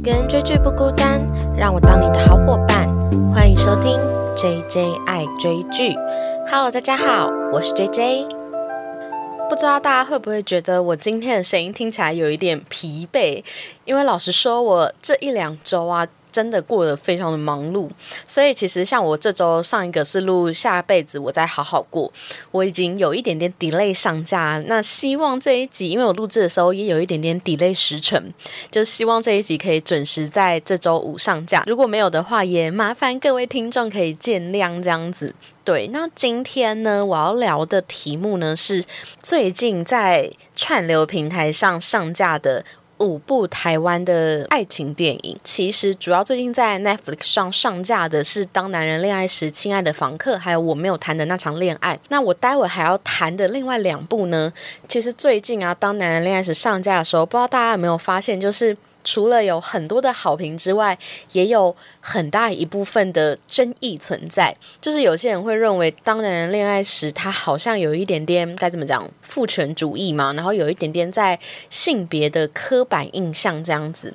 一个人追剧不孤单，让我当你的好伙伴。欢迎收听 J J 爱追剧。Hello，大家好，我是 J J。不知道大家会不会觉得我今天的声音听起来有一点疲惫？因为老实说，我这一两周啊。真的过得非常的忙碌，所以其实像我这周上一个是录下辈子我再好好过，我已经有一点点 delay 上架。那希望这一集，因为我录制的时候也有一点点 delay 时程，就希望这一集可以准时在这周五上架。如果没有的话，也麻烦各位听众可以见谅这样子。对，那今天呢，我要聊的题目呢是最近在串流平台上上架的。五部台湾的爱情电影，其实主要最近在 Netflix 上上架的是《当男人恋爱时》、《亲爱的房客》，还有我没有谈的那场恋爱。那我待会还要谈的另外两部呢，其实最近啊，《当男人恋爱时》上架的时候，不知道大家有没有发现，就是。除了有很多的好评之外，也有很大一部分的争议存在。就是有些人会认为，当男人恋爱时，他好像有一点点该怎么讲父权主义嘛，然后有一点点在性别的刻板印象这样子。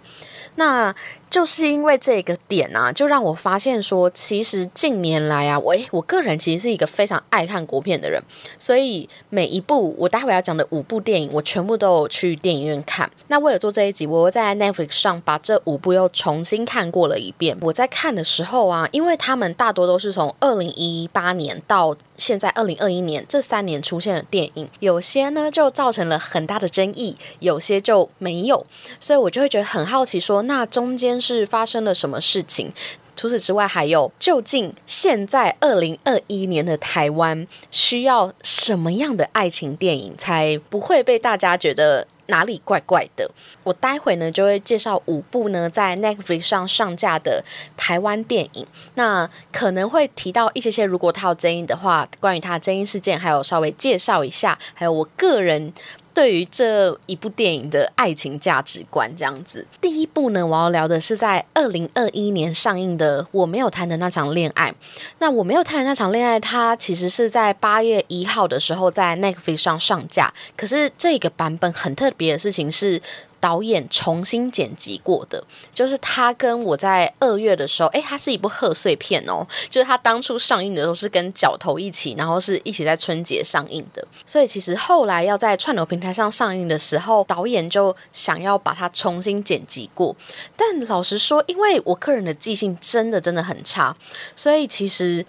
那就是因为这个点啊，就让我发现说，其实近年来啊，我我个人其实是一个非常爱看国片的人，所以每一部我待会要讲的五部电影，我全部都有去电影院看。那为了做这一集，我在 Netflix 上把这五部又重新看过了一遍。我在看的时候啊，因为他们大多都是从二零一八年到现在二零二一年这三年出现的电影，有些呢就造成了很大的争议，有些就没有，所以我就会觉得很好奇，说那中间。是发生了什么事情？除此之外，还有究竟现在二零二一年的台湾需要什么样的爱情电影，才不会被大家觉得哪里怪怪的？我待会呢就会介绍五部呢在 Netflix 上上架的台湾电影，那可能会提到一些些，如果它有争议的话，关于它的争议事件，还有稍微介绍一下，还有我个人。对于这一部电影的爱情价值观，这样子。第一部呢，我要聊的是在二零二一年上映的《我没有谈的那场恋爱》。那我没有谈的那场恋爱，它其实是在八月一号的时候在 Netflix 上上架。可是这个版本很特别的事情是。导演重新剪辑过的，就是他跟我在二月的时候，哎，它是一部贺岁片哦，就是他当初上映的时候是跟角头一起，然后是一起在春节上映的，所以其实后来要在串流平台上上映的时候，导演就想要把它重新剪辑过，但老实说，因为我个人的记性真的真的很差，所以其实。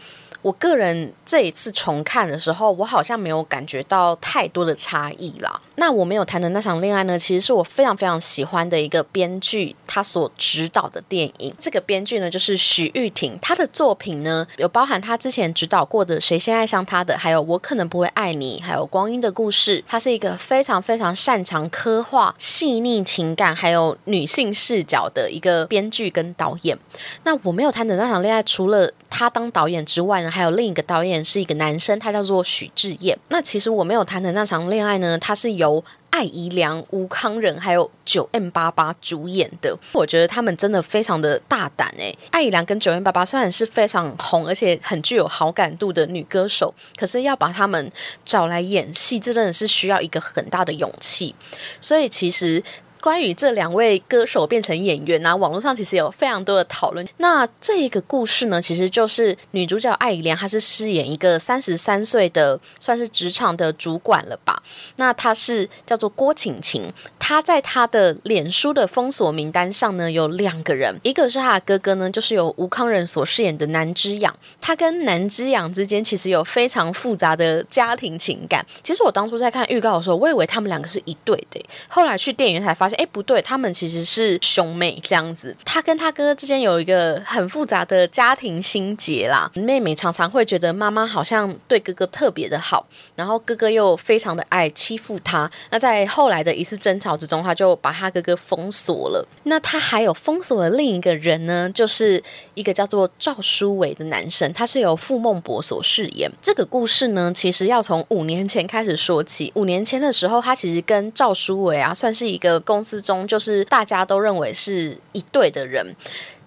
我个人这一次重看的时候，我好像没有感觉到太多的差异啦。那我没有谈的那场恋爱呢，其实是我非常非常喜欢的一个编剧他所指导的电影。这个编剧呢，就是许玉婷，他的作品呢有包含他之前指导过的《谁先爱上他的》，还有《我可能不会爱你》，还有《光阴的故事》。他是一个非常非常擅长刻画细腻情感还有女性视角的一个编剧跟导演。那我没有谈的那场恋爱，除了他当导演之外呢？还有另一个导演是一个男生，他叫做许志燕。那其实我没有谈的那场恋爱呢，他是由艾怡良、吴康仁还有九 M 八八主演的。我觉得他们真的非常的大胆诶。艾怡良跟九 M 八八虽然是非常红而且很具有好感度的女歌手，可是要把他们找来演戏，这真的是需要一个很大的勇气。所以其实。关于这两位歌手变成演员呢，网络上其实有非常多的讨论。那这个故事呢，其实就是女主角艾怡良，她是饰演一个三十三岁的，算是职场的主管了吧？那她是叫做郭晴晴，她在她的脸书的封锁名单上呢，有两个人，一个是她的哥哥呢，就是由吴康仁所饰演的南之养，他跟南之养之间其实有非常复杂的家庭情感。其实我当初在看预告的时候，我以为他们两个是一对的，后来去电影院才发现。哎，不对，他们其实是兄妹这样子。他跟他哥哥之间有一个很复杂的家庭心结啦。妹妹常常会觉得妈妈好像对哥哥特别的好，然后哥哥又非常的爱欺负他。那在后来的一次争吵之中，他就把他哥哥封锁了。那他还有封锁的另一个人呢，就是一个叫做赵书伟的男生，他是由傅孟博所饰演。这个故事呢，其实要从五年前开始说起。五年前的时候，他其实跟赵书伟啊，算是一个公。之中就是大家都认为是一对的人。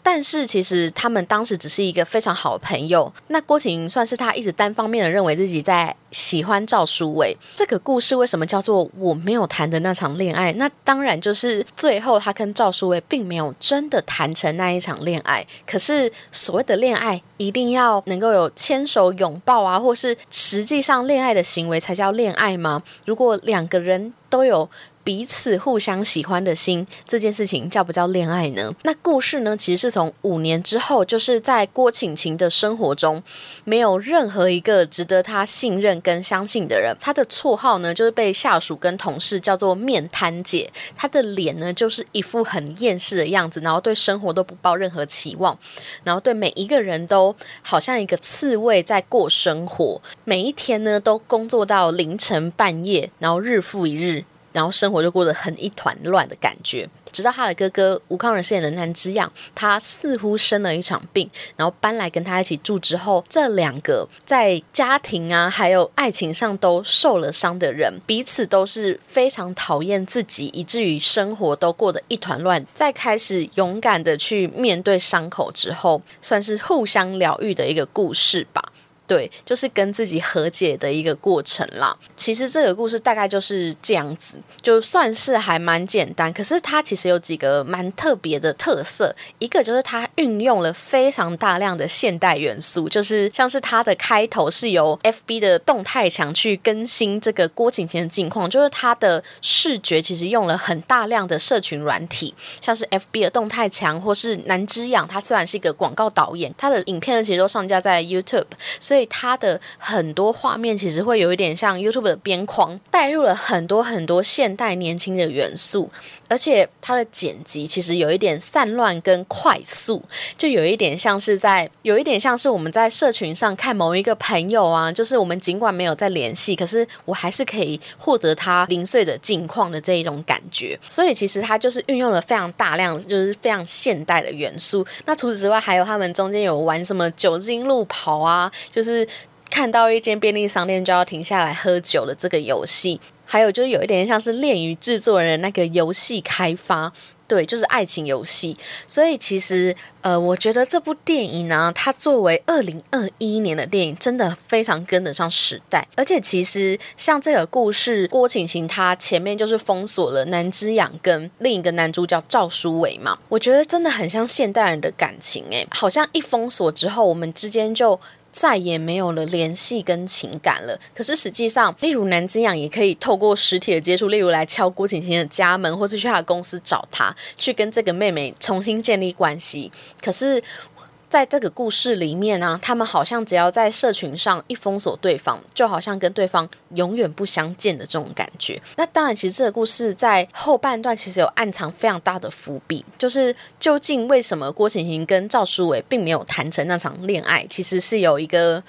但是其实他们当时只是一个非常好的朋友。那郭晴算是他一直单方面的认为自己在喜欢赵书伟。这个故事为什么叫做我没有谈的那场恋爱？那当然就是最后他跟赵书伟并没有真的谈成那一场恋爱。可是所谓的恋爱，一定要能够有牵手、拥抱啊，或是实际上恋爱的行为才叫恋爱吗？如果两个人都有。彼此互相喜欢的心，这件事情叫不叫恋爱呢？那故事呢？其实是从五年之后，就是在郭晴晴的生活中，没有任何一个值得她信任跟相信的人。她的绰号呢，就是被下属跟同事叫做“面瘫姐”。她的脸呢，就是一副很厌世的样子，然后对生活都不抱任何期望，然后对每一个人都好像一个刺猬在过生活。每一天呢，都工作到凌晨半夜，然后日复一日。然后生活就过得很一团乱的感觉，直到他的哥哥吴康仁饰演的南之阳，他似乎生了一场病，然后搬来跟他一起住之后，这两个在家庭啊还有爱情上都受了伤的人，彼此都是非常讨厌自己，以至于生活都过得一团乱。在开始勇敢的去面对伤口之后，算是互相疗愈的一个故事吧。对，就是跟自己和解的一个过程啦。其实这个故事大概就是这样子，就算是还蛮简单。可是它其实有几个蛮特别的特色，一个就是它运用了非常大量的现代元素，就是像是它的开头是由 FB 的动态墙去更新这个郭景贤的近况，就是它的视觉其实用了很大量的社群软体，像是 FB 的动态墙，或是南之养，他虽然是一个广告导演，他的影片呢其实都上架在 YouTube，所以。所以它的很多画面其实会有一点像 YouTube 的边框，带入了很多很多现代年轻的元素。而且它的剪辑其实有一点散乱跟快速，就有一点像是在，有一点像是我们在社群上看某一个朋友啊，就是我们尽管没有在联系，可是我还是可以获得他零碎的近况的这一种感觉。所以其实它就是运用了非常大量，就是非常现代的元素。那除此之外，还有他们中间有玩什么酒精路跑啊，就是看到一间便利商店就要停下来喝酒的这个游戏。还有就是有一点像是恋与制作人那个游戏开发，对，就是爱情游戏。所以其实，呃，我觉得这部电影呢，它作为二零二一年的电影，真的非常跟得上时代。而且其实像这个故事，郭晴晴她前面就是封锁了南之养跟另一个男主角赵书伟嘛，我觉得真的很像现代人的感情，诶，好像一封锁之后，我们之间就。再也没有了联系跟情感了。可是实际上，例如南京养也可以透过实体的接触，例如来敲郭晶晶的家门，或是去他的公司找他，去跟这个妹妹重新建立关系。可是。在这个故事里面呢，他们好像只要在社群上一封锁对方，就好像跟对方永远不相见的这种感觉。那当然，其实这个故事在后半段其实有暗藏非常大的伏笔，就是究竟为什么郭晴晴跟赵书伟并没有谈成那场恋爱，其实是有一个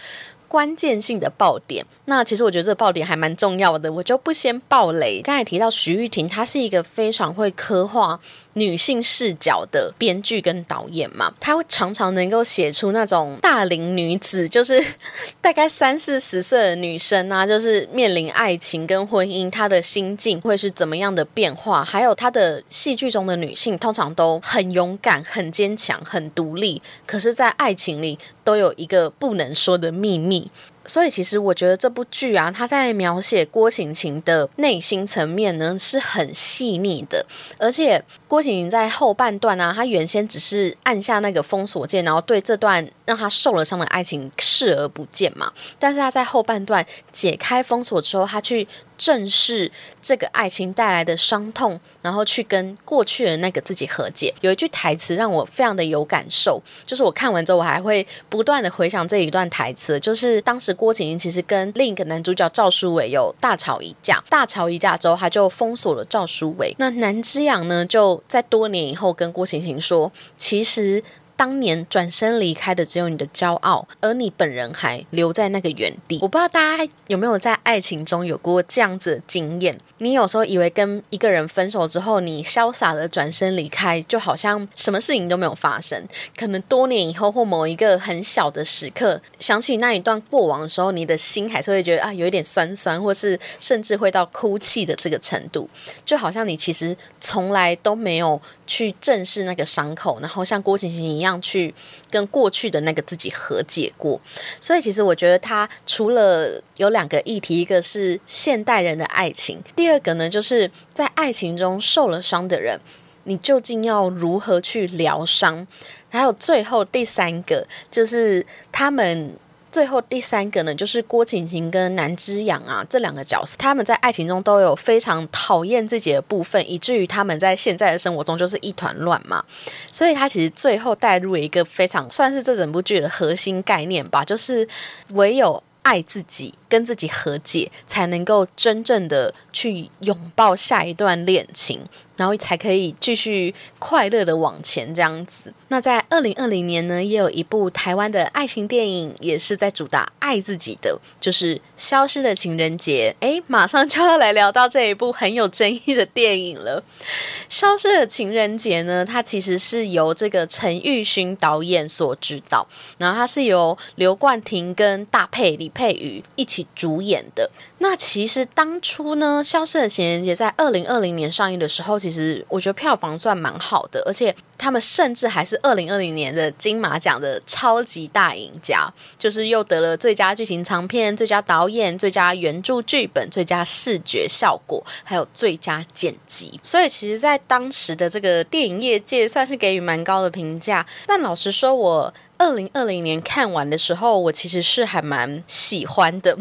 关键性的爆点。那其实我觉得这个爆点还蛮重要的，我就不先爆雷。刚才提到徐玉婷，她是一个非常会刻画。女性视角的编剧跟导演嘛，她会常常能够写出那种大龄女子，就是 大概三四十岁的女生啊，就是面临爱情跟婚姻，她的心境会是怎么样的变化？还有她的戏剧中的女性，通常都很勇敢、很坚强、很独立，可是，在爱情里都有一个不能说的秘密。所以，其实我觉得这部剧啊，他在描写郭晴晴的内心层面呢，是很细腻的。而且，郭晴晴在后半段啊，她原先只是按下那个封锁键，然后对这段让她受了伤的爱情视而不见嘛。但是，她在后半段解开封锁之后，她去。正视这个爱情带来的伤痛，然后去跟过去的那个自己和解。有一句台词让我非常的有感受，就是我看完之后，我还会不断的回想这一段台词。就是当时郭景英其实跟另一个男主角赵书伟有大吵一架，大吵一架之后，他就封锁了赵书伟。那南之阳呢，就在多年以后跟郭晴晴说，其实。当年转身离开的只有你的骄傲，而你本人还留在那个原地。我不知道大家有没有在爱情中有过这样子的经验？你有时候以为跟一个人分手之后，你潇洒的转身离开，就好像什么事情都没有发生。可能多年以后或某一个很小的时刻，想起那一段过往的时候，你的心还是会觉得啊，有一点酸酸，或是甚至会到哭泣的这个程度。就好像你其实从来都没有去正视那个伤口，然后像郭晶晶一。样去跟过去的那个自己和解过。所以其实我觉得他除了有两个议题，一个是现代人的爱情，第二个呢就是在爱情中受了伤的人，你究竟要如何去疗伤？还有最后第三个就是他们。最后第三个呢，就是郭晴晴跟南之阳啊这两个角色，他们在爱情中都有非常讨厌自己的部分，以至于他们在现在的生活中就是一团乱嘛。所以他其实最后带入了一个非常算是这整部剧的核心概念吧，就是唯有爱自己。跟自己和解，才能够真正的去拥抱下一段恋情，然后才可以继续快乐的往前这样子。那在二零二零年呢，也有一部台湾的爱情电影，也是在主打爱自己的，就是《消失的情人节》。诶，马上就要来聊到这一部很有争议的电影了。《消失的情人节》呢，它其实是由这个陈玉勋导演所指导，然后它是由刘冠廷跟大佩李佩瑜一起。主演的那其实当初呢，《消失的情人节》在二零二零年上映的时候，其实我觉得票房算蛮好的，而且他们甚至还是二零二零年的金马奖的超级大赢家，就是又得了最佳剧情长片、最佳导演、最佳原著剧本、最佳视觉效果，还有最佳剪辑。所以其实，在当时的这个电影业界，算是给予蛮高的评价。但老实说，我。二零二零年看完的时候，我其实是还蛮喜欢的。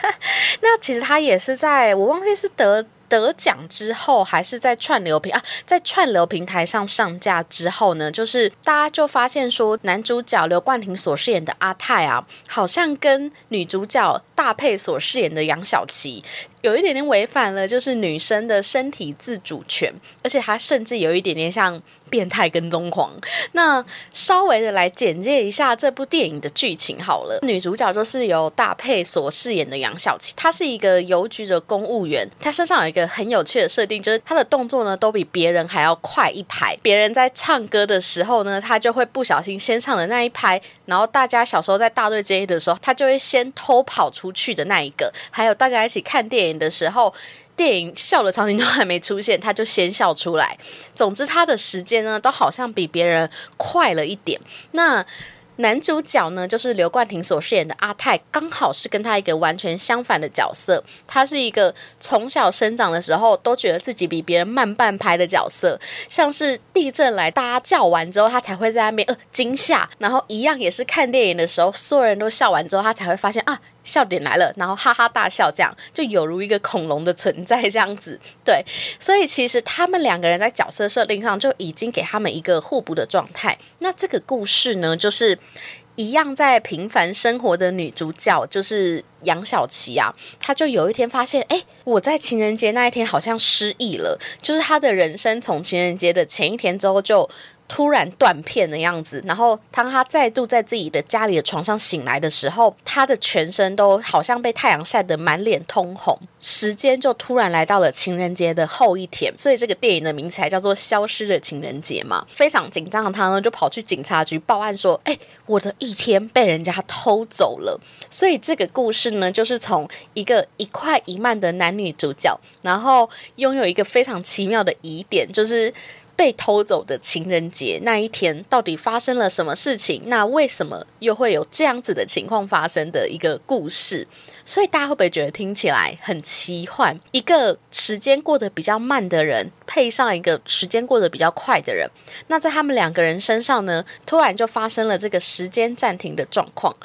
那其实他也是在我忘记是得得奖之后，还是在串流平啊，在串流平台上上架之后呢，就是大家就发现说，男主角刘冠廷所饰演的阿泰啊，好像跟女主角大佩所饰演的杨小琪。有一点点违反了，就是女生的身体自主权，而且他甚至有一点点像变态跟踪狂。那稍微的来简介一下这部电影的剧情好了。女主角就是由大佩所饰演的杨小琪，她是一个邮局的公务员。她身上有一个很有趣的设定，就是她的动作呢都比别人还要快一拍。别人在唱歌的时候呢，她就会不小心先唱的那一拍，然后大家小时候在大队接的时候，她就会先偷跑出去的那一个。还有大家一起看电影。的时候，电影笑的场景都还没出现，他就先笑出来。总之，他的时间呢，都好像比别人快了一点。那男主角呢，就是刘冠廷所饰演的阿泰，刚好是跟他一个完全相反的角色。他是一个从小生长的时候都觉得自己比别人慢半拍的角色，像是地震来，大家叫完之后，他才会在那边呃惊吓。然后一样也是看电影的时候，所有人都笑完之后，他才会发现啊。笑点来了，然后哈哈大笑，这样就有如一个恐龙的存在，这样子。对，所以其实他们两个人在角色设定上就已经给他们一个互补的状态。那这个故事呢，就是一样在平凡生活的女主角，就是杨小琪啊，她就有一天发现，哎，我在情人节那一天好像失忆了，就是她的人生从情人节的前一天之后就。突然断片的样子，然后当他再度在自己的家里的床上醒来的时候，他的全身都好像被太阳晒得满脸通红。时间就突然来到了情人节的后一天，所以这个电影的名字才叫做《消失的情人节》嘛。非常紧张的他呢，就跑去警察局报案说：“哎，我的一天被人家偷走了。”所以这个故事呢，就是从一个一快一慢的男女主角，然后拥有一个非常奇妙的疑点，就是。被偷走的情人节那一天，到底发生了什么事情？那为什么又会有这样子的情况发生的一个故事？所以大家会不会觉得听起来很奇幻？一个时间过得比较慢的人，配上一个时间过得比较快的人，那在他们两个人身上呢，突然就发生了这个时间暂停的状况。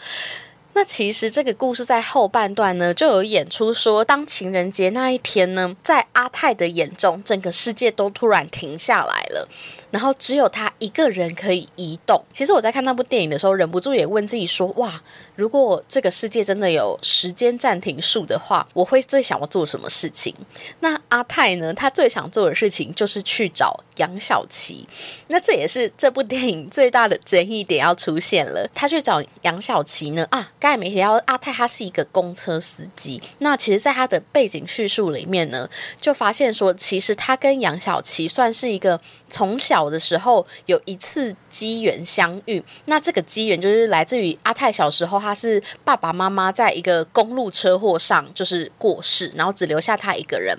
那其实这个故事在后半段呢，就有演出说，当情人节那一天呢，在阿泰的眼中，整个世界都突然停下来了。然后只有他一个人可以移动。其实我在看那部电影的时候，忍不住也问自己说：哇，如果这个世界真的有时间暂停术的话，我会最想要做什么事情？那阿泰呢？他最想做的事情就是去找杨小琪。那这也是这部电影最大的争议点要出现了。他去找杨小琪呢？啊，刚才没提到阿泰他是一个公车司机，那其实，在他的背景叙述里面呢，就发现说，其实他跟杨小琪算是一个。从小的时候有一次机缘相遇，那这个机缘就是来自于阿泰小时候，他是爸爸妈妈在一个公路车祸上就是过世，然后只留下他一个人。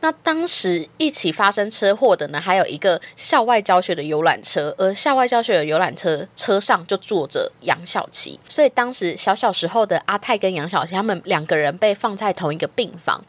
那当时一起发生车祸的呢，还有一个校外教学的游览车，而校外教学的游览车车上就坐着杨小琪，所以当时小小时候的阿泰跟杨小琪他们两个人被放在同一个病房。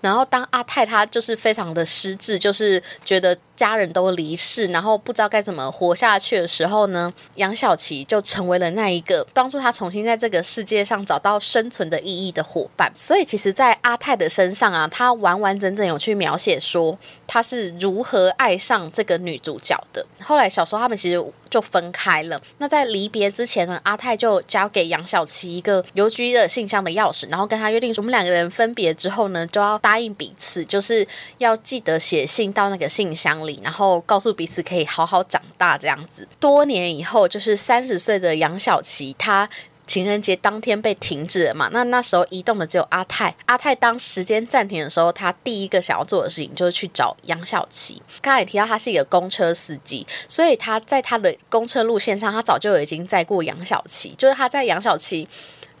然后，当阿泰他就是非常的失智，就是觉得家人都离世，然后不知道该怎么活下去的时候呢，杨小琪就成为了那一个帮助他重新在这个世界上找到生存的意义的伙伴。所以，其实，在阿泰的身上啊，他完完整整有去描写说他是如何爱上这个女主角的。后来，小时候他们其实。就分开了。那在离别之前呢，阿泰就交给杨小琪一个邮局的信箱的钥匙，然后跟他约定说，我们两个人分别之后呢，就要答应彼此，就是要记得写信到那个信箱里，然后告诉彼此可以好好长大这样子。多年以后，就是三十岁的杨小琪，他。情人节当天被停止了嘛？那那时候移动的只有阿泰。阿泰当时间暂停的时候，他第一个想要做的事情就是去找杨小琪。刚才也提到他是一个公车司机，所以他在他的公车路线上，他早就已经载过杨小琪。就是他在杨小琪。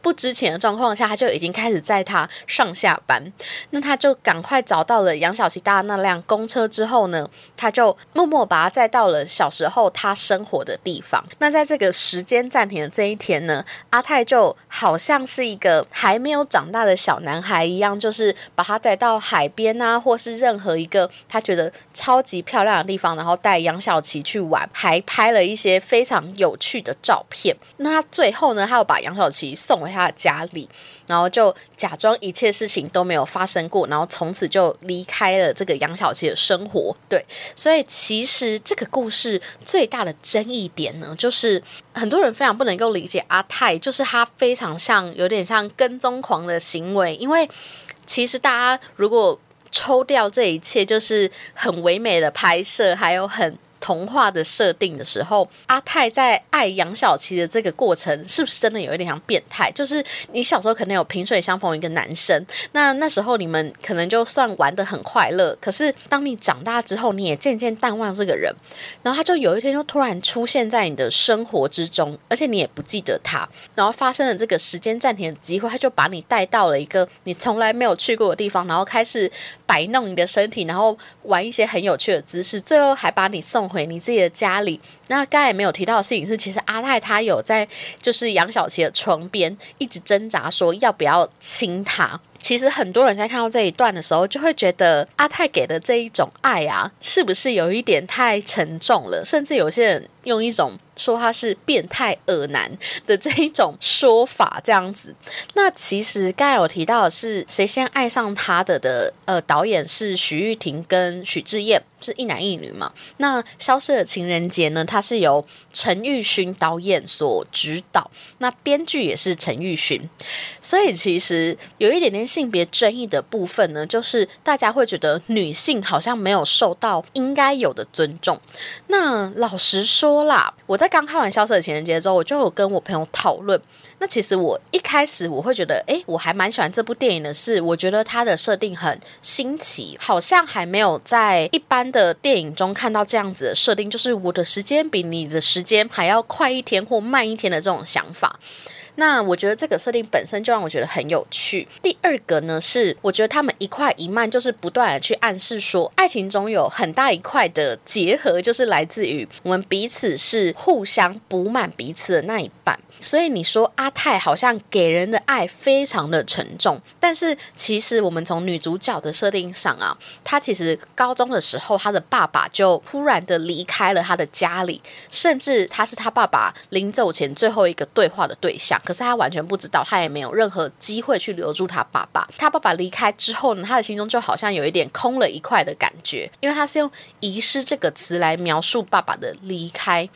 不知情的状况下，他就已经开始载他上下班。那他就赶快找到了杨小琪搭那辆公车之后呢，他就默默把他载到了小时候他生活的地方。那在这个时间暂停的这一天呢，阿泰就好像是一个还没有长大的小男孩一样，就是把他载到海边啊，或是任何一个他觉得超级漂亮的地方，然后带杨小琪去玩，还拍了一些非常有趣的照片。那最后呢，他又把杨小琪送回。他的家里，然后就假装一切事情都没有发生过，然后从此就离开了这个杨小琪的生活。对，所以其实这个故事最大的争议点呢，就是很多人非常不能够理解阿泰，就是他非常像有点像跟踪狂的行为，因为其实大家如果抽掉这一切，就是很唯美的拍摄，还有很。童话的设定的时候，阿泰在爱杨小琪的这个过程，是不是真的有一点像变态？就是你小时候可能有萍水相逢一个男生，那那时候你们可能就算玩的很快乐，可是当你长大之后，你也渐渐淡忘这个人，然后他就有一天就突然出现在你的生活之中，而且你也不记得他，然后发生了这个时间暂停的机会，他就把你带到了一个你从来没有去过的地方，然后开始摆弄你的身体，然后玩一些很有趣的姿势，最后还把你送。回你自己的家里。那刚才也没有提到的事情是，其实阿泰他有在就是杨小琪的床边一直挣扎，说要不要亲她。其实很多人在看到这一段的时候，就会觉得阿泰给的这一种爱啊，是不是有一点太沉重了？甚至有些人用一种说他是变态恶男的这一种说法，这样子。那其实刚才有提到的是谁先爱上他的的呃导演是徐玉婷跟许志燕，是一男一女嘛？那消失的情人节呢？他是由陈玉勋导演所指导，那编剧也是陈玉勋，所以其实有一点点性别争议的部分呢，就是大家会觉得女性好像没有受到应该有的尊重。那老实说啦，我在刚看完《消失的情人节》之后，我就有跟我朋友讨论。那其实我一开始我会觉得，哎，我还蛮喜欢这部电影的，是我觉得它的设定很新奇，好像还没有在一般的电影中看到这样子的设定，就是我的时间比你的时间还要快一天或慢一天的这种想法。那我觉得这个设定本身就让我觉得很有趣。第二个呢，是我觉得他们一块一慢，就是不断的去暗示说，爱情中有很大一块的结合，就是来自于我们彼此是互相补满彼此的那一半。所以你说阿泰好像给人的爱非常的沉重，但是其实我们从女主角的设定上啊，她其实高中的时候，她的爸爸就突然的离开了她的家里，甚至她是她爸爸临走前最后一个对话的对象，可是她完全不知道，她也没有任何机会去留住她爸爸。她爸爸离开之后呢，她的心中就好像有一点空了一块的感觉，因为她是用遗失这个词来描述爸爸的离开。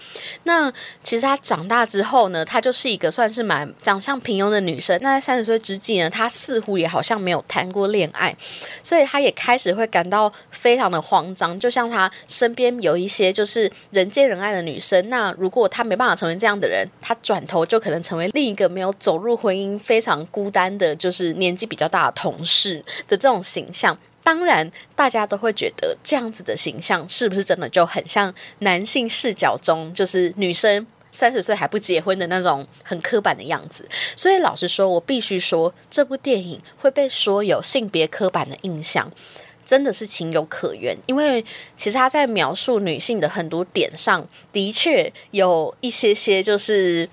那其实她长大之后呢，她就。是一个算是蛮长相平庸的女生，那在三十岁之际呢，她似乎也好像没有谈过恋爱，所以她也开始会感到非常的慌张。就像她身边有一些就是人见人爱的女生，那如果她没办法成为这样的人，她转头就可能成为另一个没有走入婚姻、非常孤单的，就是年纪比较大的同事的这种形象。当然，大家都会觉得这样子的形象是不是真的就很像男性视角中，就是女生三十岁还不结婚的那种很刻板的样子？所以，老实说，我必须说，这部电影会被说有性别刻板的印象，真的是情有可原。因为其实他在描述女性的很多点上的确有一些些，就是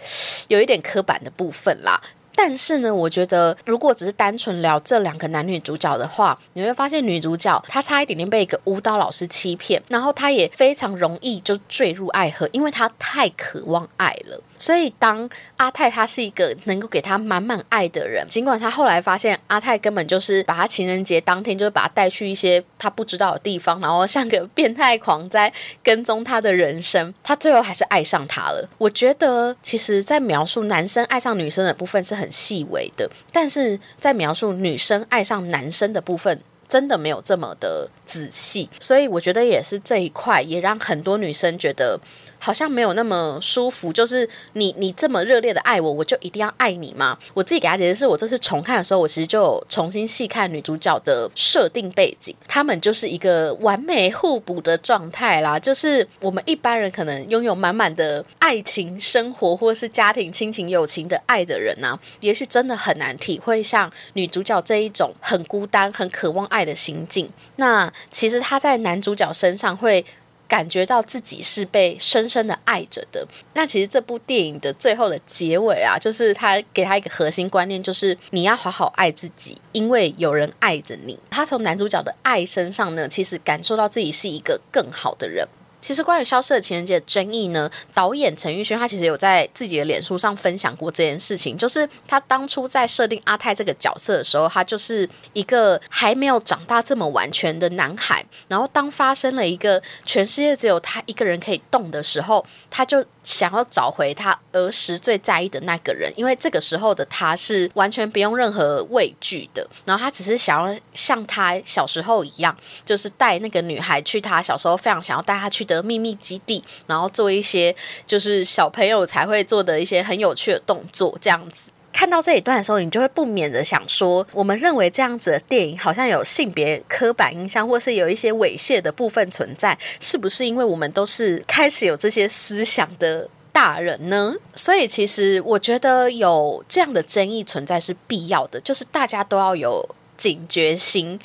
有一点刻板的部分啦。但是呢，我觉得如果只是单纯聊这两个男女主角的话，你会发现女主角她差一点点被一个舞蹈老师欺骗，然后她也非常容易就坠入爱河，因为她太渴望爱了。所以，当阿泰他是一个能够给他满满爱的人，尽管他后来发现阿泰根本就是把他情人节当天就是把他带去一些他不知道的地方，然后像个变态狂在跟踪他的人生，他最后还是爱上他了。我觉得，其实，在描述男生爱上女生的部分是很细微的，但是在描述女生爱上男生的部分，真的没有这么的仔细。所以，我觉得也是这一块，也让很多女生觉得。好像没有那么舒服，就是你你这么热烈的爱我，我就一定要爱你吗？我自己给他解释是，我这次重看的时候，我其实就重新细看女主角的设定背景，他们就是一个完美互补的状态啦。就是我们一般人可能拥有满满的爱情生活或是家庭亲情友情的爱的人呢，也许真的很难体会像女主角这一种很孤单、很渴望爱的心境。那其实他在男主角身上会。感觉到自己是被深深的爱着的。那其实这部电影的最后的结尾啊，就是他给他一个核心观念，就是你要好好爱自己，因为有人爱着你。他从男主角的爱身上呢，其实感受到自己是一个更好的人。其实关于消失的情人节的争议呢，导演陈玉轩他其实有在自己的脸书上分享过这件事情，就是他当初在设定阿泰这个角色的时候，他就是一个还没有长大这么完全的男孩，然后当发生了一个全世界只有他一个人可以动的时候，他就。想要找回他儿时最在意的那个人，因为这个时候的他是完全不用任何畏惧的，然后他只是想要像他小时候一样，就是带那个女孩去他小时候非常想要带她去的秘密基地，然后做一些就是小朋友才会做的一些很有趣的动作，这样子。看到这一段的时候，你就会不免的想说：我们认为这样子的电影好像有性别刻板印象，或是有一些猥亵的部分存在，是不是因为我们都是开始有这些思想的大人呢？所以，其实我觉得有这样的争议存在是必要的，就是大家都要有警觉心。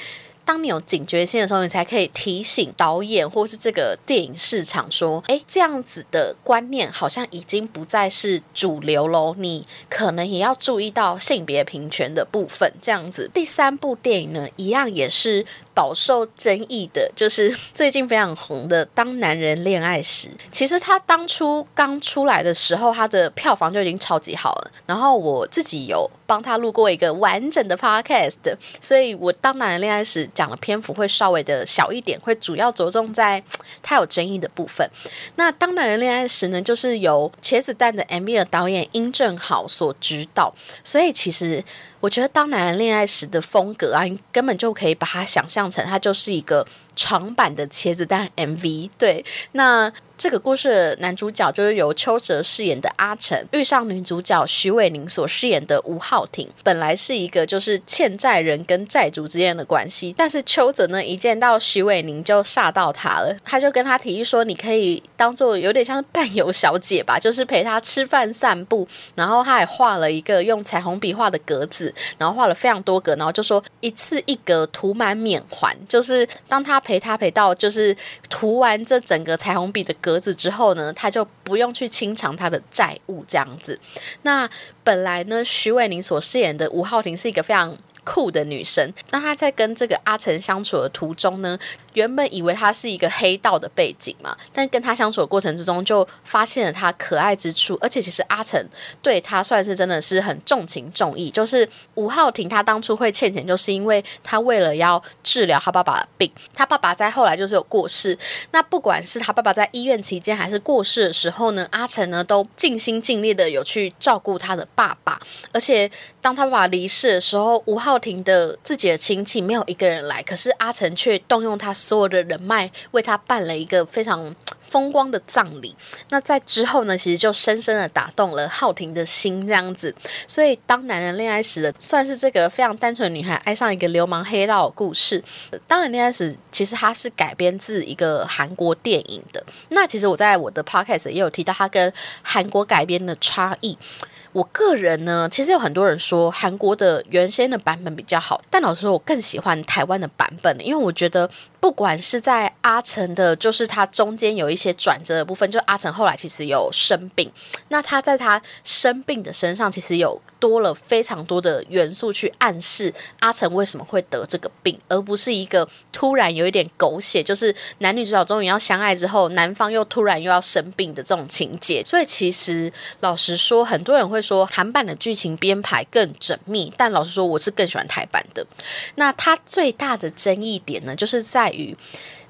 当你有警觉性的时候，你才可以提醒导演或是这个电影市场说：“哎，这样子的观念好像已经不再是主流喽。你可能也要注意到性别平权的部分。”这样子，第三部电影呢，一样也是。饱受争议的，就是最近非常红的《当男人恋爱时》。其实他当初刚出来的时候，他的票房就已经超级好了。然后我自己有帮他录过一个完整的 podcast，所以我《当男人恋爱时》讲的篇幅会稍微的小一点，会主要着重在他有争议的部分。那《当男人恋爱时》呢，就是由茄子蛋的 MV 的导演殷正豪所指导，所以其实。我觉得当男人恋爱时的风格啊，你根本就可以把它想象成，它就是一个长版的茄子蛋 MV。对，那。这个故事的男主角就是由邱泽饰演的阿成，遇上女主角徐伟宁所饰演的吴浩庭。本来是一个就是欠债人跟债主之间的关系，但是邱泽呢一见到徐伟宁就吓到他了，他就跟他提议说：“你可以当做有点像是伴游小姐吧，就是陪他吃饭散步。”然后他还画了一个用彩虹笔画的格子，然后画了非常多格，然后就说一次一格涂满缅环，就是当他陪他陪到就是涂完这整个彩虹笔的。格子之后呢，他就不用去清偿他的债务，这样子。那本来呢，徐伟宁所饰演的吴浩庭是一个非常酷的女生。那她在跟这个阿成相处的途中呢？原本以为他是一个黑道的背景嘛，但跟他相处的过程之中，就发现了他可爱之处。而且其实阿成对他算是真的是很重情重义。就是吴浩庭他当初会欠钱，就是因为他为了要治疗他爸爸的病，他爸爸在后来就是有过世。那不管是他爸爸在医院期间，还是过世的时候呢，阿成呢都尽心尽力的有去照顾他的爸爸。而且当他爸爸离世的时候，吴浩庭的自己的亲戚没有一个人来，可是阿成却动用他所有的人脉，为他办了一个非常。风光的葬礼，那在之后呢，其实就深深的打动了浩庭的心，这样子。所以，当男人恋爱时的，算是这个非常单纯的女孩爱上一个流氓黑道的故事。当然，恋爱时其实它是改编自一个韩国电影的。那其实我在我的 podcast 也有提到它跟韩国改编的差异。我个人呢，其实有很多人说韩国的原先的版本比较好，但老实说，我更喜欢台湾的版本，因为我觉得不管是在阿成的，就是他中间有一些转折的部分，就阿成后来其实有生病，那他在他生病的身上，其实有。多了非常多的元素去暗示阿成为什么会得这个病，而不是一个突然有一点狗血，就是男女主角终于要相爱之后，男方又突然又要生病的这种情节。所以其实老实说，很多人会说韩版的剧情编排更缜密，但老实说，我是更喜欢台版的。那它最大的争议点呢，就是在于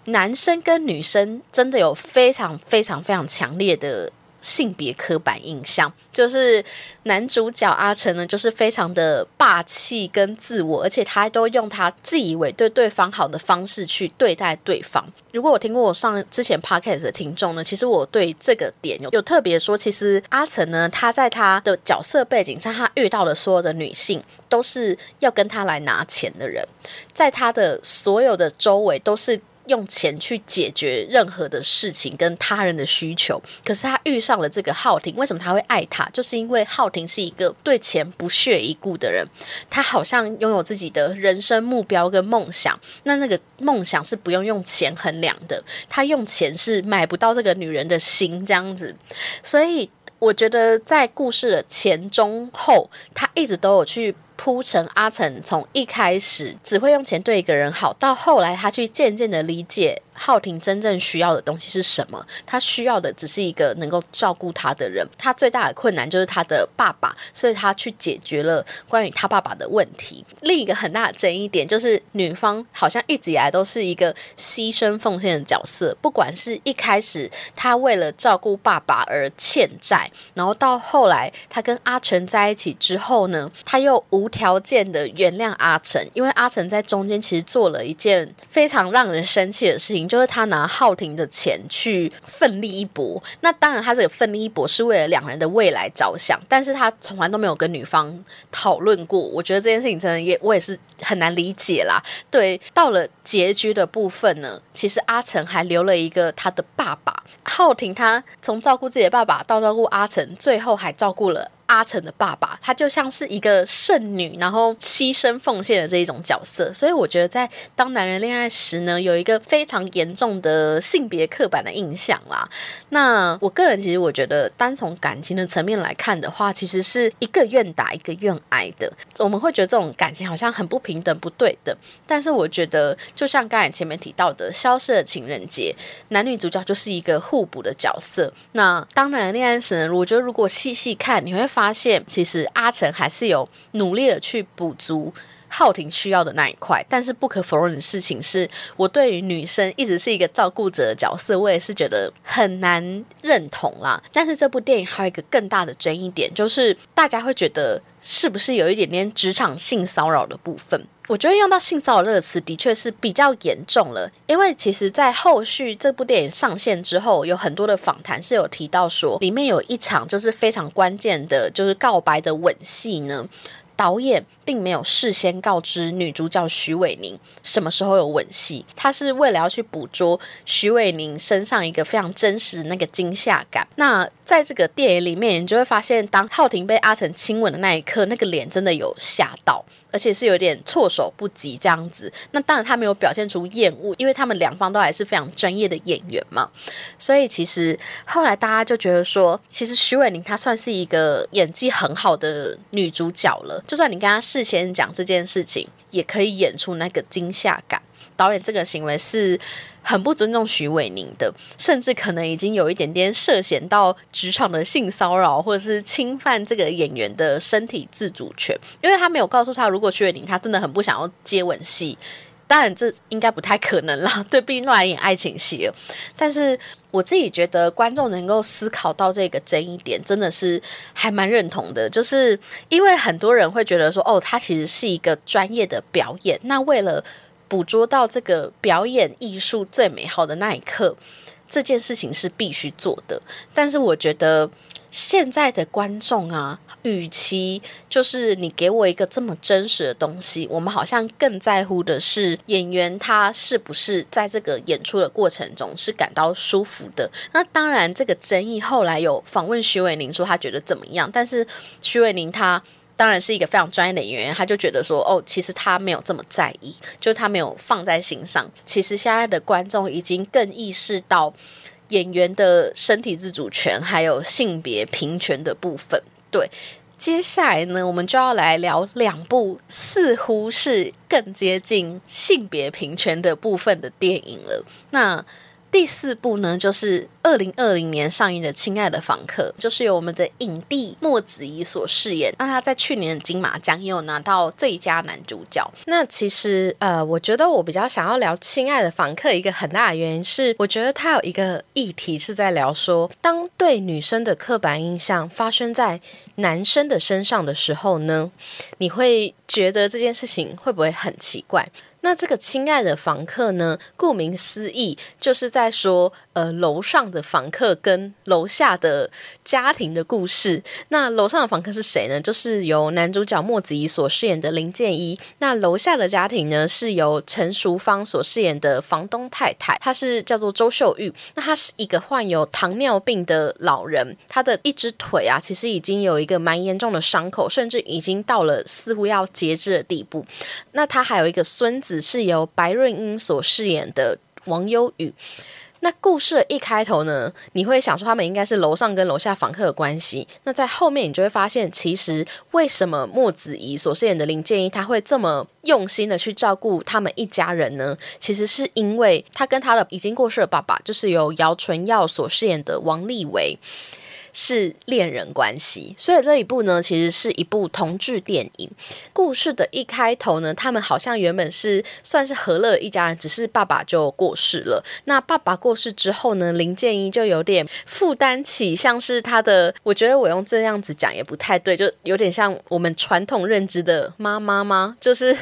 男生跟女生真的有非常非常非常强烈的。性别刻板印象就是男主角阿成呢，就是非常的霸气跟自我，而且他都用他自以为对对方好的方式去对待对方。如果我听过我上之前 podcast 的听众呢，其实我对这个点有有特别说，其实阿成呢，他在他的角色背景上，他遇到的所有的女性都是要跟他来拿钱的人，在他的所有的周围都是。用钱去解决任何的事情跟他人的需求，可是他遇上了这个浩庭，为什么他会爱他？就是因为浩庭是一个对钱不屑一顾的人，他好像拥有自己的人生目标跟梦想，那那个梦想是不用用钱衡量的，他用钱是买不到这个女人的心这样子，所以我觉得在故事的前中后，他一直都有去。铺成阿成从一开始只会用钱对一个人好，到后来他去渐渐的理解。浩庭真正需要的东西是什么？他需要的只是一个能够照顾他的人。他最大的困难就是他的爸爸，所以他去解决了关于他爸爸的问题。另一个很大的争议点就是，女方好像一直以来都是一个牺牲奉献的角色。不管是一开始她为了照顾爸爸而欠债，然后到后来她跟阿成在一起之后呢，她又无条件的原谅阿成，因为阿成在中间其实做了一件非常让人生气的事情。就是他拿浩庭的钱去奋力一搏，那当然他这个奋力一搏是为了两人的未来着想，但是他从来都没有跟女方讨论过。我觉得这件事情真的也我也是很难理解啦。对，到了结局的部分呢，其实阿成还留了一个他的爸爸浩庭，他从照顾自己的爸爸到照顾阿成，最后还照顾了。阿成的爸爸，他就像是一个圣女，然后牺牲奉献的这一种角色，所以我觉得在当男人恋爱时呢，有一个非常严重的性别刻板的印象啦。那我个人其实我觉得，单从感情的层面来看的话，其实是一个愿打一个愿挨的。我们会觉得这种感情好像很不平等、不对等，但是我觉得，就像刚才前面提到的《消失的情人节》，男女主角就是一个互补的角色。那当然，恋爱时呢，我觉得如果细细看，你会。发现其实阿成还是有努力的去补足浩庭需要的那一块，但是不可否认的事情是，我对于女生一直是一个照顾者的角色，我也是觉得很难认同啦。但是这部电影还有一个更大的争议点，就是大家会觉得是不是有一点点职场性骚扰的部分？我觉得用到性骚扰这个词的确是比较严重了，因为其实，在后续这部电影上线之后，有很多的访谈是有提到说，里面有一场就是非常关键的，就是告白的吻戏呢。导演并没有事先告知女主角徐伟宁什么时候有吻戏，他是为了要去捕捉徐伟宁身上一个非常真实的那个惊吓感。那在这个电影里面，你就会发现，当浩庭被阿成亲吻的那一刻，那个脸真的有吓到。而且是有点措手不及这样子，那当然他没有表现出厌恶，因为他们两方都还是非常专业的演员嘛。所以其实后来大家就觉得说，其实徐伟宁她算是一个演技很好的女主角了。就算你跟她事先讲这件事情，也可以演出那个惊吓感。导演这个行为是。很不尊重徐伟宁的，甚至可能已经有一点点涉嫌到职场的性骚扰，或者是侵犯这个演员的身体自主权，因为他没有告诉他，如果徐伟宁他真的很不想要接吻戏。当然这应该不太可能啦，对，毕竟都来演爱情戏了。但是我自己觉得观众能够思考到这个争议点，真的是还蛮认同的。就是因为很多人会觉得说，哦，他其实是一个专业的表演。那为了捕捉到这个表演艺术最美好的那一刻，这件事情是必须做的。但是我觉得现在的观众啊。与其就是你给我一个这么真实的东西，我们好像更在乎的是演员他是不是在这个演出的过程中是感到舒服的。那当然，这个争议后来有访问徐伟宁说他觉得怎么样，但是徐伟宁他当然是一个非常专业的演员，他就觉得说哦，其实他没有这么在意，就是他没有放在心上。其实现在的观众已经更意识到演员的身体自主权还有性别平权的部分。对，接下来呢，我们就要来聊两部似乎是更接近性别平权的部分的电影了。那第四部呢，就是二零二零年上映的《亲爱的房客》，就是由我们的影帝莫子仪所饰演。那他在去年的金马奖也有拿到最佳男主角。那其实呃，我觉得我比较想要聊《亲爱的房客》，一个很大的原因是，我觉得他有一个议题是在聊说，当对女生的刻板印象发生在男生的身上的时候呢，你会觉得这件事情会不会很奇怪？那这个亲爱的房客呢？顾名思义，就是在说，呃，楼上的房客跟楼下的家庭的故事。那楼上的房客是谁呢？就是由男主角莫子怡所饰演的林建一。那楼下的家庭呢，是由陈淑芳所饰演的房东太太，她是叫做周秀玉。那她是一个患有糖尿病的老人，她的一只腿啊，其实已经有一个蛮严重的伤口，甚至已经到了似乎要截肢的地步。那他还有一个孙子。是由白润英所饰演的王优宇。那故事一开头呢，你会想说他们应该是楼上跟楼下访客的关系。那在后面你就会发现，其实为什么莫子怡所饰演的林建一他会这么用心的去照顾他们一家人呢？其实是因为他跟他的已经过世的爸爸，就是由姚纯耀所饰演的王立维。是恋人关系，所以这一部呢，其实是一部同志电影。故事的一开头呢，他们好像原本是算是和乐一家人，只是爸爸就过世了。那爸爸过世之后呢，林建一就有点负担起，像是他的，我觉得我用这样子讲也不太对，就有点像我们传统认知的妈妈吗？就是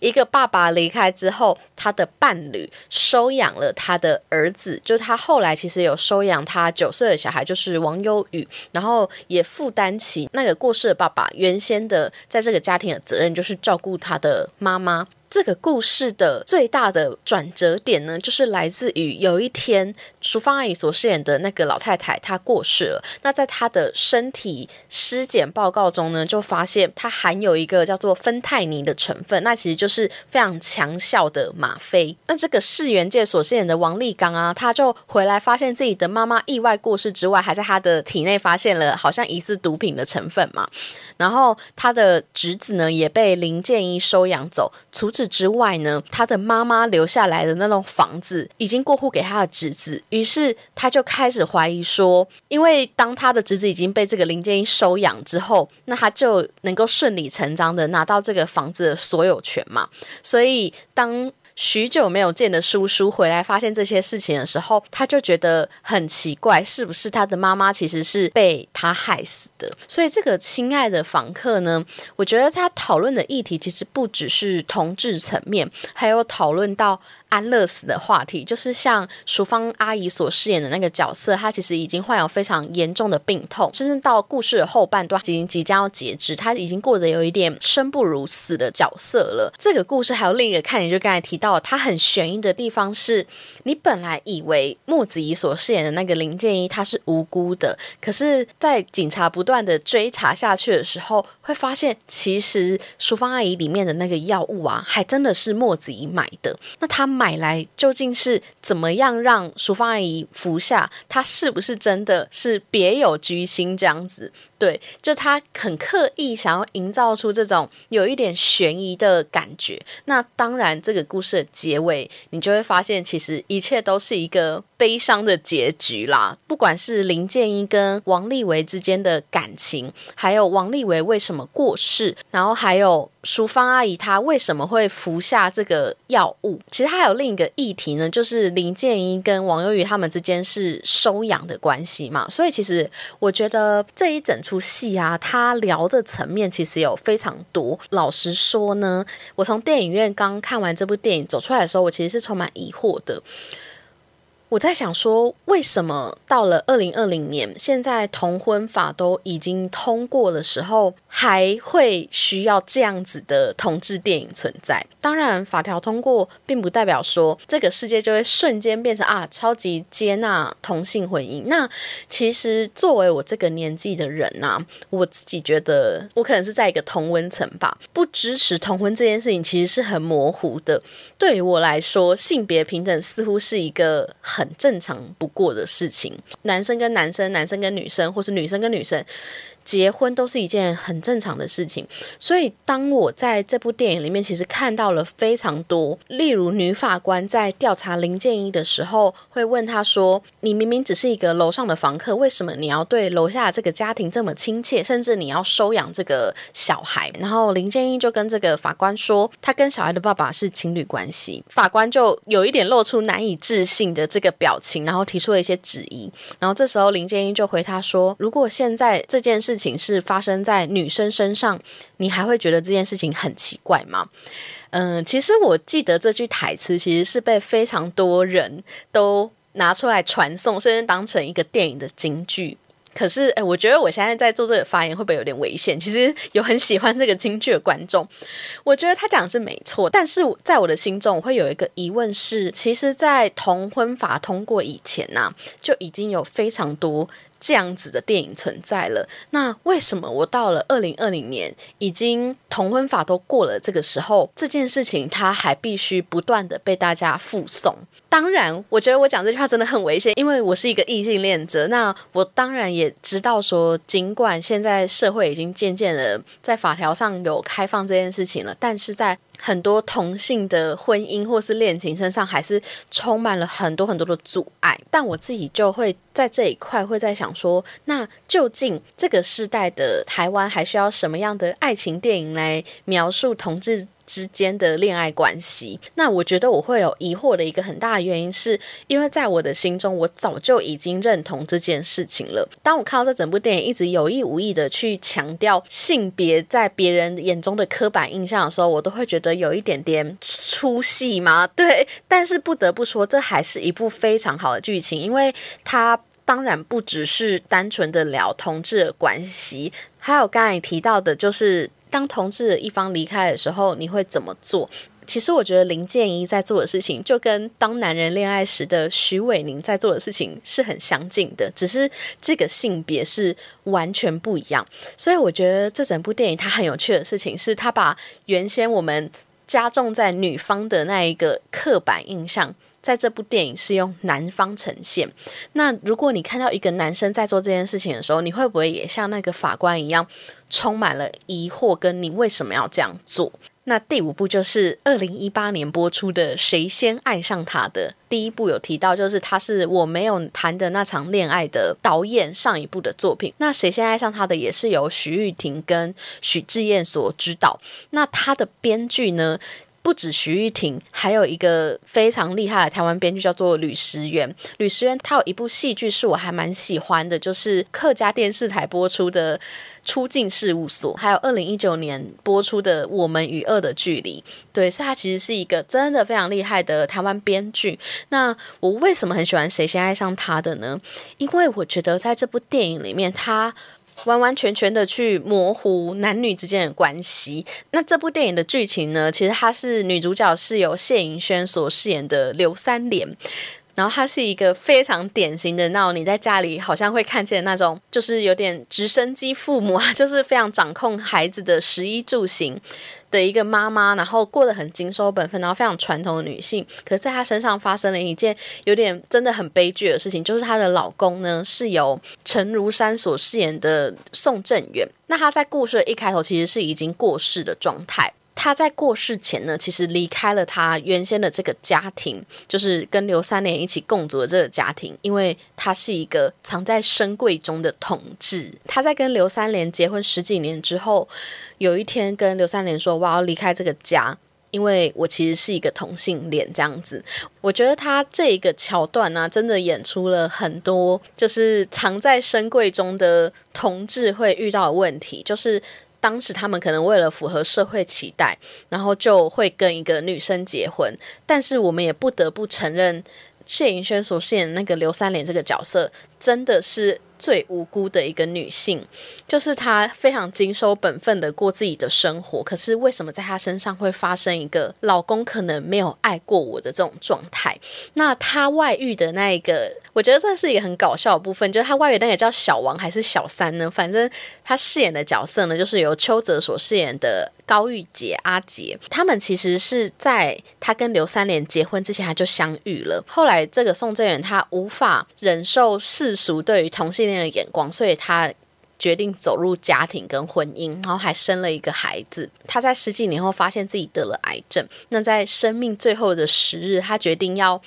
一个爸爸离开之后，他的伴侣收养了他的儿子，就他后来其实有收养他九岁的小孩，就是王优宇。然后也负担起那个过世的爸爸原先的在这个家庭的责任，就是照顾他的妈妈。这个故事的最大的转折点呢，就是来自于有一天，淑芳阿姨所饰演的那个老太太她过世了。那在她的身体尸检报告中呢，就发现她含有一个叫做芬太尼的成分，那其实就是非常强效的吗啡。那这个世元界所饰演的王立刚啊，他就回来发现自己的妈妈意外过世之外，还在他的体内发现了好像疑似毒品的成分嘛。然后他的侄子呢，也被林建一收养走。除此之外呢，他的妈妈留下来的那栋房子已经过户给他的侄子，于是他就开始怀疑说，因为当他的侄子已经被这个林建英收养之后，那他就能够顺理成章的拿到这个房子的所有权嘛，所以当。许久没有见的叔叔回来，发现这些事情的时候，他就觉得很奇怪，是不是他的妈妈其实是被他害死的？所以这个亲爱的房客呢，我觉得他讨论的议题其实不只是同志层面，还有讨论到。安乐死的话题，就是像淑芳阿姨所饰演的那个角色，她其实已经患有非常严重的病痛，甚至到故事的后半段，已经即将要截肢，她已经过得有一点生不如死的角色了。这个故事还有另一个看点，就刚才提到，它很悬疑的地方是，你本来以为木子怡所饰演的那个林建一他是无辜的，可是，在警察不断的追查下去的时候，会发现其实淑芳阿姨里面的那个药物啊，还真的是莫子怡买的。那他。买来究竟是怎么样让淑芳阿姨服下？他是不是真的是别有居心这样子？对，就他很刻意想要营造出这种有一点悬疑的感觉。那当然，这个故事的结尾，你就会发现，其实一切都是一个悲伤的结局啦。不管是林建一跟王立维之间的感情，还有王立维为什么过世，然后还有。淑芳阿姨她为什么会服下这个药物？其实还有另一个议题呢，就是林建英跟王悠宇他们之间是收养的关系嘛。所以其实我觉得这一整出戏啊，他聊的层面其实有非常多。老实说呢，我从电影院刚看完这部电影走出来的时候，我其实是充满疑惑的。我在想说，为什么到了二零二零年，现在同婚法都已经通过的时候，还会需要这样子的同志电影存在？当然，法条通过并不代表说这个世界就会瞬间变成啊超级接纳同性婚姻。那其实作为我这个年纪的人呐，我自己觉得我可能是在一个同温层吧，不支持同婚这件事情其实是很模糊的。对于我来说，性别平等似乎是一个很正常不过的事情，男生跟男生，男生跟女生，或是女生跟女生。结婚都是一件很正常的事情，所以当我在这部电影里面，其实看到了非常多，例如女法官在调查林建一的时候，会问他说：“你明明只是一个楼上的房客，为什么你要对楼下这个家庭这么亲切，甚至你要收养这个小孩？”然后林建一就跟这个法官说：“他跟小孩的爸爸是情侣关系。”法官就有一点露出难以置信的这个表情，然后提出了一些质疑。然后这时候林建一就回他说：“如果现在这件事。”事情是发生在女生身上，你还会觉得这件事情很奇怪吗？嗯，其实我记得这句台词其实是被非常多人都拿出来传颂，甚至当成一个电影的金句。可是，哎，我觉得我现在在做这个发言会不会有点危险？其实有很喜欢这个京剧的观众，我觉得他讲的是没错，但是在我的心中，我会有一个疑问是：其实，在同婚法通过以前呢，就已经有非常多。这样子的电影存在了，那为什么我到了二零二零年，已经同婚法都过了这个时候，这件事情它还必须不断的被大家附送？当然，我觉得我讲这句话真的很危险，因为我是一个异性恋者。那我当然也知道说，尽管现在社会已经渐渐的在法条上有开放这件事情了，但是在很多同性的婚姻或是恋情身上，还是充满了很多很多的阻碍。但我自己就会在这一块会在想说，那究竟这个时代的台湾还需要什么样的爱情电影来描述同志？之间的恋爱关系，那我觉得我会有疑惑的一个很大的原因，是因为在我的心中，我早就已经认同这件事情了。当我看到这整部电影一直有意无意的去强调性别在别人眼中的刻板印象的时候，我都会觉得有一点点出戏吗？对，但是不得不说，这还是一部非常好的剧情，因为它当然不只是单纯的聊同志的关系，还有刚才提到的，就是。当同志一方离开的时候，你会怎么做？其实我觉得林建一在做的事情，就跟当男人恋爱时的徐伟宁在做的事情是很相近的，只是这个性别是完全不一样。所以我觉得这整部电影它很有趣的事情，是它把原先我们加重在女方的那一个刻板印象。在这部电影是用男方呈现。那如果你看到一个男生在做这件事情的时候，你会不会也像那个法官一样，充满了疑惑？跟你为什么要这样做？那第五部就是二零一八年播出的《谁先爱上他的》。第一部有提到，就是他是我没有谈的那场恋爱的导演上一部的作品。那《谁先爱上他的》也是由徐玉婷跟许志燕所指导。那他的编剧呢？不止徐玉婷，还有一个非常厉害的台湾编剧叫做吕石原。吕石原他有一部戏剧是我还蛮喜欢的，就是客家电视台播出的《出境事务所》，还有二零一九年播出的《我们与恶的距离》。对，所以他其实是一个真的非常厉害的台湾编剧。那我为什么很喜欢《谁先爱上他的》呢？因为我觉得在这部电影里面，他。完完全全的去模糊男女之间的关系。那这部电影的剧情呢？其实它是女主角是由谢盈萱所饰演的刘三连，然后她是一个非常典型的那种你在家里好像会看见那种，就是有点直升机父母啊，就是非常掌控孩子的食衣住行。的一个妈妈，然后过得很谨守本分，然后非常传统的女性，可是在她身上发生了一件有点真的很悲剧的事情，就是她的老公呢是由陈如山所饰演的宋振元。那他在故事的一开头其实是已经过世的状态。他在过世前呢，其实离开了他原先的这个家庭，就是跟刘三连一起共组的这个家庭，因为他是一个藏在深柜中的同志。他在跟刘三连结婚十几年之后，有一天跟刘三连说：“我要离开这个家。”因为我其实是一个同性恋，这样子，我觉得他这个桥段呢，真的演出了很多，就是藏在深柜中的同志会遇到的问题，就是当时他们可能为了符合社会期待，然后就会跟一个女生结婚，但是我们也不得不承认，谢盈萱所饰演那个刘三连这个角色，真的是。最无辜的一个女性，就是她非常谨守本分的过自己的生活。可是为什么在她身上会发生一个老公可能没有爱过我的这种状态？那她外遇的那一个，我觉得这是一个很搞笑的部分，就是他外遇那个叫小王还是小三呢？反正他饰演的角色呢，就是由邱泽所饰演的高玉洁阿杰。他们其实是在他跟刘三连结婚之前他就相遇了。后来这个宋正元他无法忍受世俗对于同性恋。的眼光，所以他决定走入家庭跟婚姻，然后还生了一个孩子。他在十几年后发现自己得了癌症，那在生命最后的时日，他决定要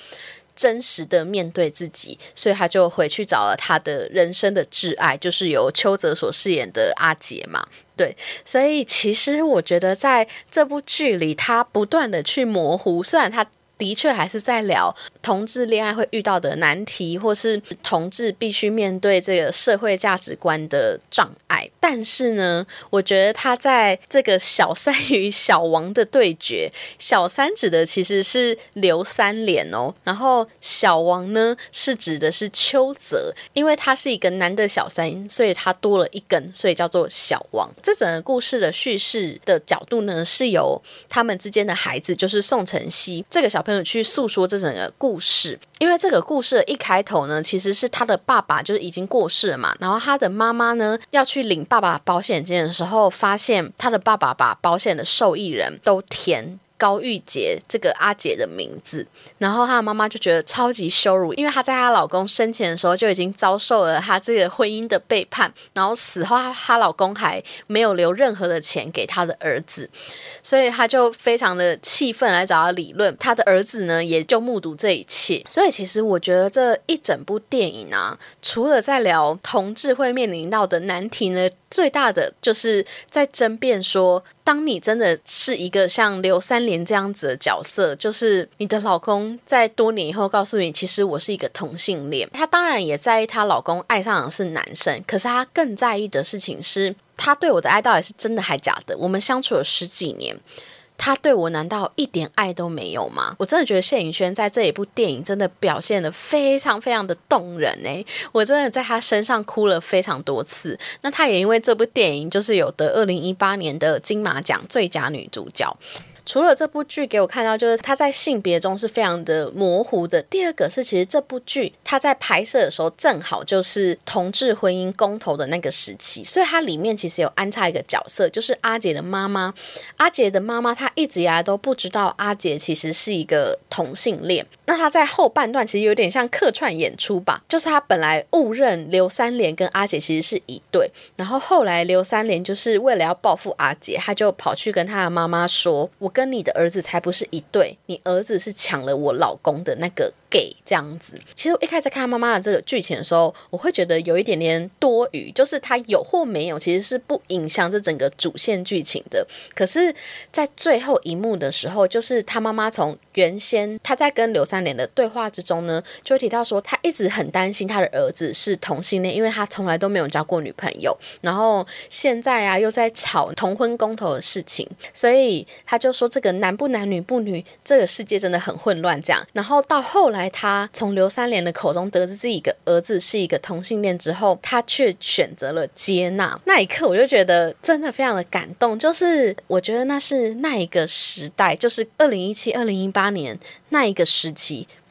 真实的面对自己，所以他就回去找了他的人生的挚爱，就是由邱泽所饰演的阿杰嘛。对，所以其实我觉得在这部剧里，他不断的去模糊，虽然他。的确还是在聊同志恋爱会遇到的难题，或是同志必须面对这个社会价值观的障碍。但是呢，我觉得他在这个小三与小王的对决，小三指的其实是刘三连哦，然后小王呢是指的是邱泽，因为他是一个男的小三，所以他多了一根，所以叫做小王。这整个故事的叙事的角度呢，是由他们之间的孩子，就是宋晨曦这个小。朋友去诉说这整个故事，因为这个故事的一开头呢，其实是他的爸爸就是已经过世了嘛，然后他的妈妈呢要去领爸爸保险金的时候，发现他的爸爸把保险的受益人都填。高玉洁这个阿姐的名字，然后她的妈妈就觉得超级羞辱，因为她在她老公生前的时候就已经遭受了她这个婚姻的背叛，然后死后她老公还没有留任何的钱给她的儿子，所以她就非常的气愤来找他理论。她的儿子呢也就目睹这一切，所以其实我觉得这一整部电影啊，除了在聊同志会面临到的难题呢。最大的就是在争辩说，当你真的是一个像刘三连这样子的角色，就是你的老公在多年以后告诉你，其实我是一个同性恋。她当然也在意她老公爱上的是男生，可是她更在意的事情是，他对我的爱到底是真的还假的？我们相处了十几年。他对我难道一点爱都没有吗？我真的觉得谢颖轩在这一部电影真的表现的非常非常的动人诶，我真的在她身上哭了非常多次。那她也因为这部电影就是有得二零一八年的金马奖最佳女主角。除了这部剧给我看到，就是他在性别中是非常的模糊的。第二个是，其实这部剧他在拍摄的时候正好就是同志婚姻公投的那个时期，所以它里面其实有安插一个角色，就是阿杰的妈妈。阿杰的妈妈她一直以来都不知道阿杰其实是一个同性恋。那他在后半段其实有点像客串演出吧，就是他本来误认刘三连跟阿杰其实是一对，然后后来刘三连就是为了要报复阿杰，他就跑去跟他的妈妈说：“我跟你的儿子才不是一对，你儿子是抢了我老公的那个。” gay 这样子，其实我一开始看他妈妈的这个剧情的时候，我会觉得有一点点多余，就是他有或没有，其实是不影响这整个主线剧情的。可是，在最后一幕的时候，就是他妈妈从原先他在跟刘三三连的对话之中呢，就提到说，他一直很担心他的儿子是同性恋，因为他从来都没有交过女朋友，然后现在啊又在吵同婚公投的事情，所以他就说这个男不男女不女，这个世界真的很混乱。这样，然后到后来。他从刘三连的口中得知自己的儿子是一个同性恋之后，他却选择了接纳。那一刻，我就觉得真的非常的感动。就是我觉得那是那一个时代，就是二零一七、二零一八年那一个时期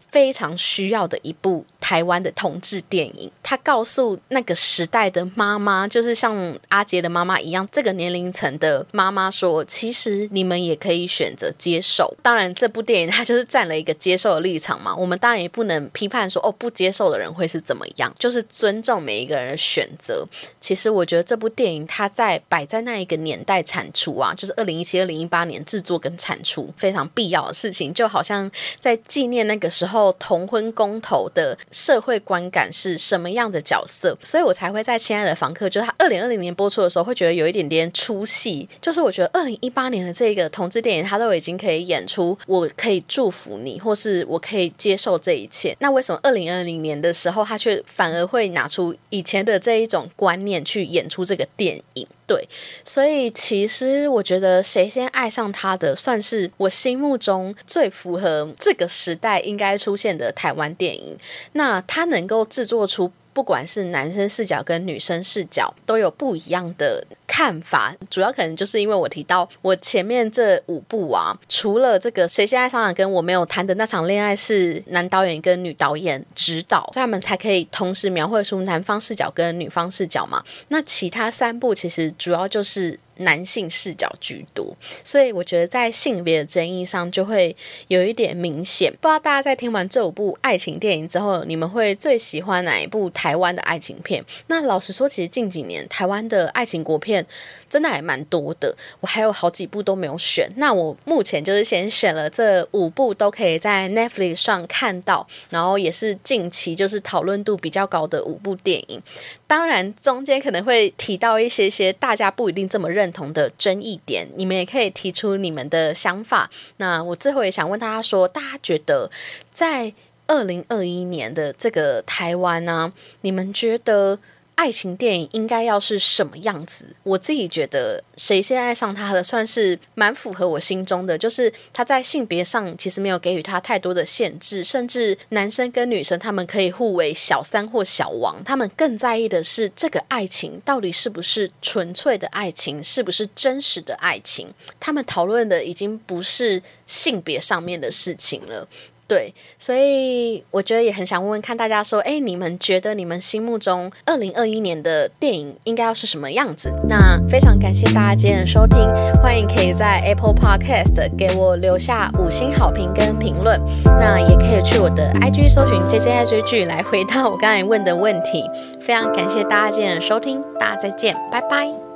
非常需要的一步台湾的同志电影，它告诉那个时代的妈妈，就是像阿杰的妈妈一样，这个年龄层的妈妈说，其实你们也可以选择接受。当然，这部电影它就是站了一个接受的立场嘛，我们当然也不能批判说哦，不接受的人会是怎么样，就是尊重每一个人的选择。其实我觉得这部电影它在摆在那一个年代产出啊，就是二零一七、二零一八年制作跟产出非常必要的事情，就好像在纪念那个时候同婚公投的社会观感是什么样的角色，所以我才会在《亲爱的房客》就是他二零二零年播出的时候，会觉得有一点点出戏。就是我觉得二零一八年的这个同志电影，他都已经可以演出，我可以祝福你，或是我可以接受这一切。那为什么二零二零年的时候，他却反而会拿出以前的这一种观念去演出这个电影？对，所以其实我觉得谁先爱上他的，算是我心目中最符合这个时代应该出现的台湾电影。那他能够制作出。不管是男生视角跟女生视角，都有不一样的看法。主要可能就是因为我提到我前面这五部啊，除了这个谁先爱上了跟我没有谈的那场恋爱是男导演跟女导演指导，所以他们才可以同时描绘出男方视角跟女方视角嘛。那其他三部其实主要就是。男性视角居多，所以我觉得在性别的争议上就会有一点明显。不知道大家在听完这五部爱情电影之后，你们会最喜欢哪一部台湾的爱情片？那老实说，其实近几年台湾的爱情国片真的还蛮多的，我还有好几部都没有选。那我目前就是先选了这五部，都可以在 Netflix 上看到，然后也是近期就是讨论度比较高的五部电影。当然，中间可能会提到一些些大家不一定这么认同的争议点，你们也可以提出你们的想法。那我最后也想问大家说，大家觉得在二零二一年的这个台湾呢，你们觉得？爱情电影应该要是什么样子？我自己觉得，谁先爱上他的，算是蛮符合我心中的。就是他在性别上其实没有给予他太多的限制，甚至男生跟女生他们可以互为小三或小王。他们更在意的是这个爱情到底是不是纯粹的爱情，是不是真实的爱情。他们讨论的已经不是性别上面的事情了。对，所以我觉得也很想问问看大家说，哎，你们觉得你们心目中二零二一年的电影应该要是什么样子？那非常感谢大家今天的收听，欢迎可以在 Apple Podcast 给我留下五星好评跟评论，那也可以去我的 IG 搜寻 JJ 爱追剧来回答我刚才问的问题。非常感谢大家今天的收听，大家再见，拜拜。